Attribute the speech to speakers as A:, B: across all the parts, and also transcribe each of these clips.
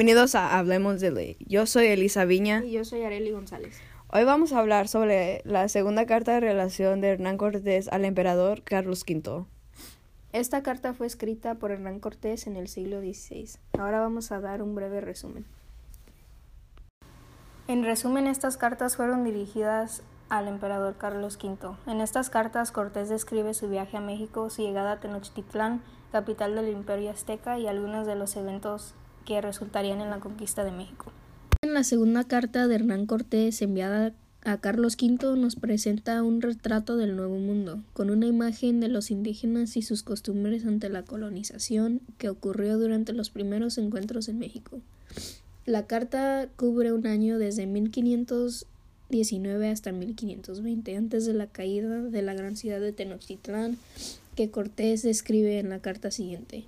A: Bienvenidos a Hablemos de Ley. Yo soy Elisa Viña.
B: Y yo soy Areli González.
A: Hoy vamos a hablar sobre la segunda carta de relación de Hernán Cortés al emperador Carlos V.
B: Esta carta fue escrita por Hernán Cortés en el siglo XVI. Ahora vamos a dar un breve resumen. En resumen, estas cartas fueron dirigidas al emperador Carlos V. En estas cartas, Cortés describe su viaje a México, su llegada a Tenochtitlán, capital del Imperio Azteca, y algunos de los eventos que resultarían en la conquista de México. En la segunda carta de Hernán Cortés, enviada a Carlos V, nos presenta un retrato del Nuevo Mundo, con una imagen de los indígenas y sus costumbres ante la colonización que ocurrió durante los primeros encuentros en México. La carta cubre un año desde 1500 19 hasta 1520, antes de la caída de la gran ciudad de Tenochtitlán, que Cortés describe en la carta siguiente.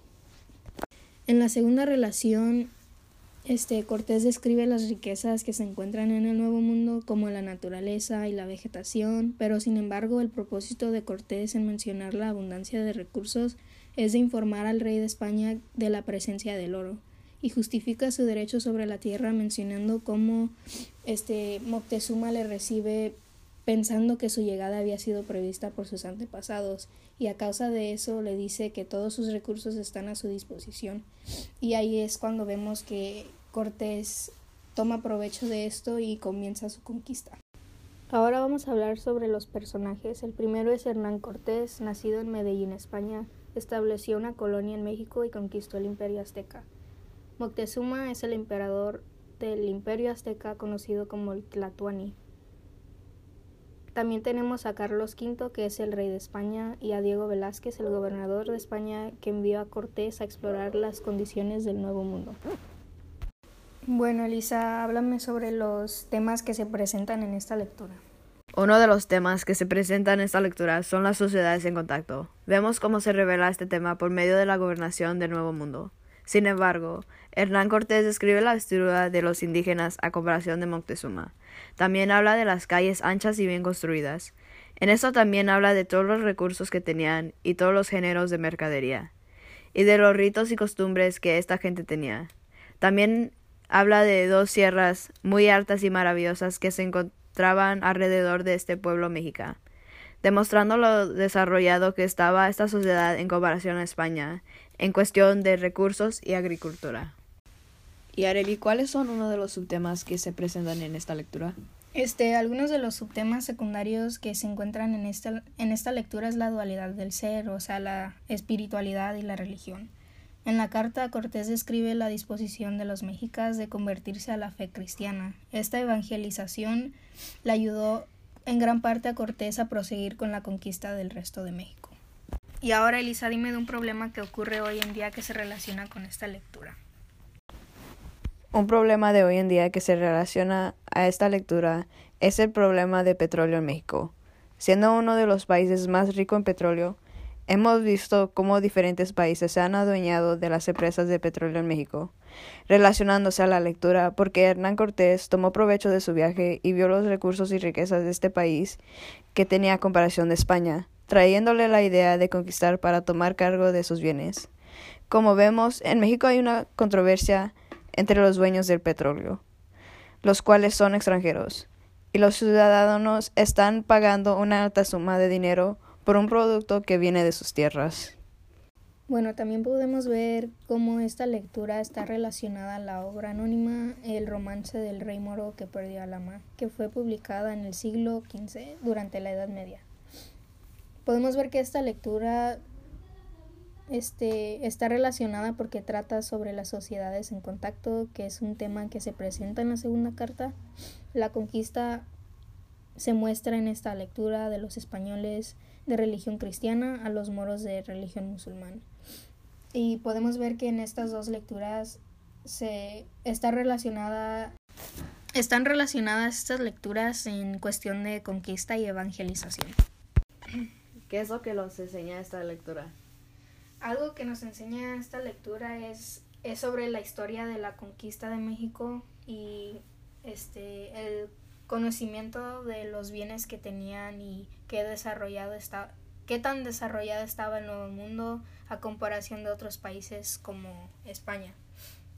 B: En la segunda relación, este, Cortés describe las riquezas que se encuentran en el Nuevo Mundo, como la naturaleza y la vegetación, pero sin embargo el propósito de Cortés en mencionar la abundancia de recursos es de informar al rey de España de la presencia del oro y justifica su derecho sobre la tierra mencionando cómo este Moctezuma le recibe pensando que su llegada había sido prevista por sus antepasados y a causa de eso le dice que todos sus recursos están a su disposición y ahí es cuando vemos que Cortés toma provecho de esto y comienza su conquista. Ahora vamos a hablar sobre los personajes. El primero es Hernán Cortés, nacido en Medellín, España. Estableció una colonia en México y conquistó el imperio azteca. Moctezuma es el emperador del imperio azteca conocido como el Tlatuani. También tenemos a Carlos V, que es el rey de España, y a Diego Velázquez, el gobernador de España, que envió a Cortés a explorar las condiciones del Nuevo Mundo. Bueno, Elisa, háblame sobre los temas que se presentan en esta lectura.
A: Uno de los temas que se presentan en esta lectura son las sociedades en contacto. Vemos cómo se revela este tema por medio de la gobernación del Nuevo Mundo. Sin embargo, Hernán Cortés describe la vestidura de los indígenas a comparación de Moctezuma. También habla de las calles anchas y bien construidas. En esto también habla de todos los recursos que tenían y todos los géneros de mercadería, y de los ritos y costumbres que esta gente tenía. También habla de dos sierras muy altas y maravillosas que se encontraban alrededor de este pueblo mexicano demostrando lo desarrollado que estaba esta sociedad en comparación a España en cuestión de recursos y agricultura. Y Areli, ¿cuáles son uno de los subtemas que se presentan en esta lectura?
B: Este, algunos de los subtemas secundarios que se encuentran en esta, en esta lectura es la dualidad del ser, o sea, la espiritualidad y la religión. En la carta, Cortés describe la disposición de los mexicas de convertirse a la fe cristiana. Esta evangelización le ayudó en gran parte a Cortés a proseguir con la conquista del resto de México. Y ahora, Elisa, dime de un problema que ocurre hoy en día que se relaciona con esta lectura.
A: Un problema de hoy en día que se relaciona a esta lectura es el problema de petróleo en México. Siendo uno de los países más ricos en petróleo, hemos visto cómo diferentes países se han adueñado de las empresas de petróleo en México relacionándose a la lectura, porque Hernán Cortés tomó provecho de su viaje y vio los recursos y riquezas de este país que tenía comparación de España, trayéndole la idea de conquistar para tomar cargo de sus bienes. Como vemos, en México hay una controversia entre los dueños del petróleo, los cuales son extranjeros, y los ciudadanos están pagando una alta suma de dinero por un producto que viene de sus tierras.
B: Bueno, también podemos ver cómo esta lectura está relacionada a la obra anónima El romance del rey moro que perdió a la mar, que fue publicada en el siglo XV durante la Edad Media. Podemos ver que esta lectura este, está relacionada porque trata sobre las sociedades en contacto, que es un tema que se presenta en la segunda carta. La conquista se muestra en esta lectura de los españoles de religión cristiana a los moros de religión musulmana. Y podemos ver que en estas dos lecturas se está relacionada están relacionadas estas lecturas en cuestión de conquista y evangelización.
A: ¿Qué es lo que nos enseña esta lectura?
B: Algo que nos enseña esta lectura es, es sobre la historia de la conquista de México y este el conocimiento de los bienes que tenían y qué desarrollado está, qué tan desarrollado estaba el Nuevo Mundo a comparación de otros países como España.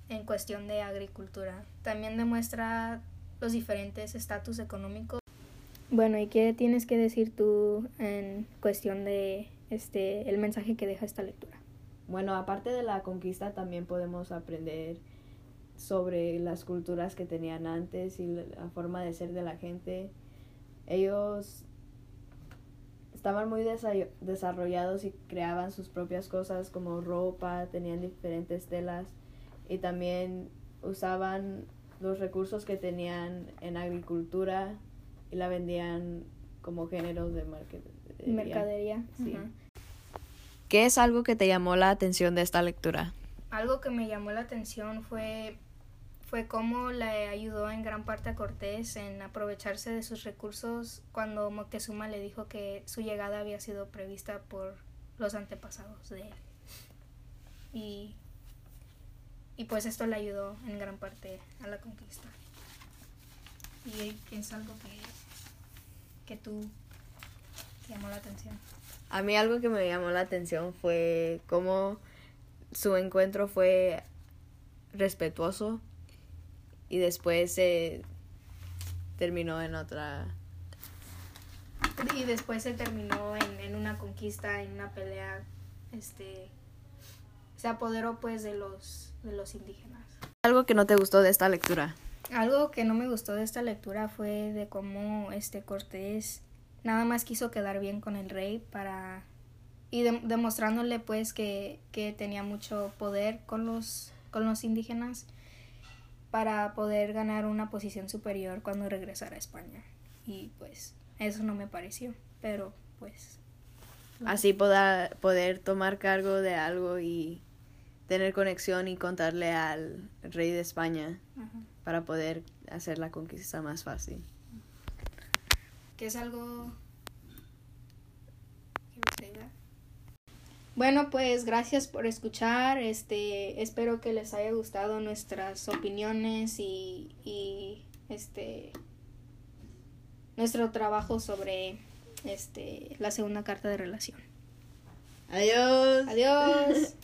B: en cuestión de agricultura. También demuestra los diferentes estatus económicos. Bueno, ¿y qué tienes que decir tú en cuestión de este el mensaje que deja esta lectura?
A: Bueno, aparte de la conquista también podemos aprender sobre las culturas que tenían antes y la forma de ser de la gente. Ellos estaban muy desarrollados y creaban sus propias cosas como ropa, tenían diferentes telas y también usaban los recursos que tenían en agricultura y la vendían como géneros de
B: mercadería. mercadería. Sí.
A: ¿Qué es algo que te llamó la atención de esta lectura?
B: Algo que me llamó la atención fue fue cómo le ayudó en gran parte a Cortés en aprovecharse de sus recursos cuando Moctezuma le dijo que su llegada había sido prevista por los antepasados de él. Y, y pues esto le ayudó en gran parte a la conquista. ¿Y es algo que, que tú llamó la atención?
A: A mí algo que me llamó la atención fue cómo su encuentro fue respetuoso y después se terminó en otra.
B: Y después se terminó en, en, una conquista en una pelea este se apoderó pues de los de los indígenas.
A: Algo que no te gustó de esta lectura.
B: Algo que no me gustó de esta lectura fue de cómo este Cortés nada más quiso quedar bien con el rey para y demostrándole pues que, que tenía mucho poder con los con los indígenas para poder ganar una posición superior cuando regresara a España. Y pues eso no me pareció, pero pues...
A: Así poder, poder tomar cargo de algo y tener conexión y contarle al rey de España para poder hacer la conquista más fácil.
B: Que es algo Bueno, pues gracias por escuchar. Este, espero que les haya gustado nuestras opiniones y, y este nuestro trabajo sobre este la segunda carta de relación.
A: Adiós.
B: Adiós.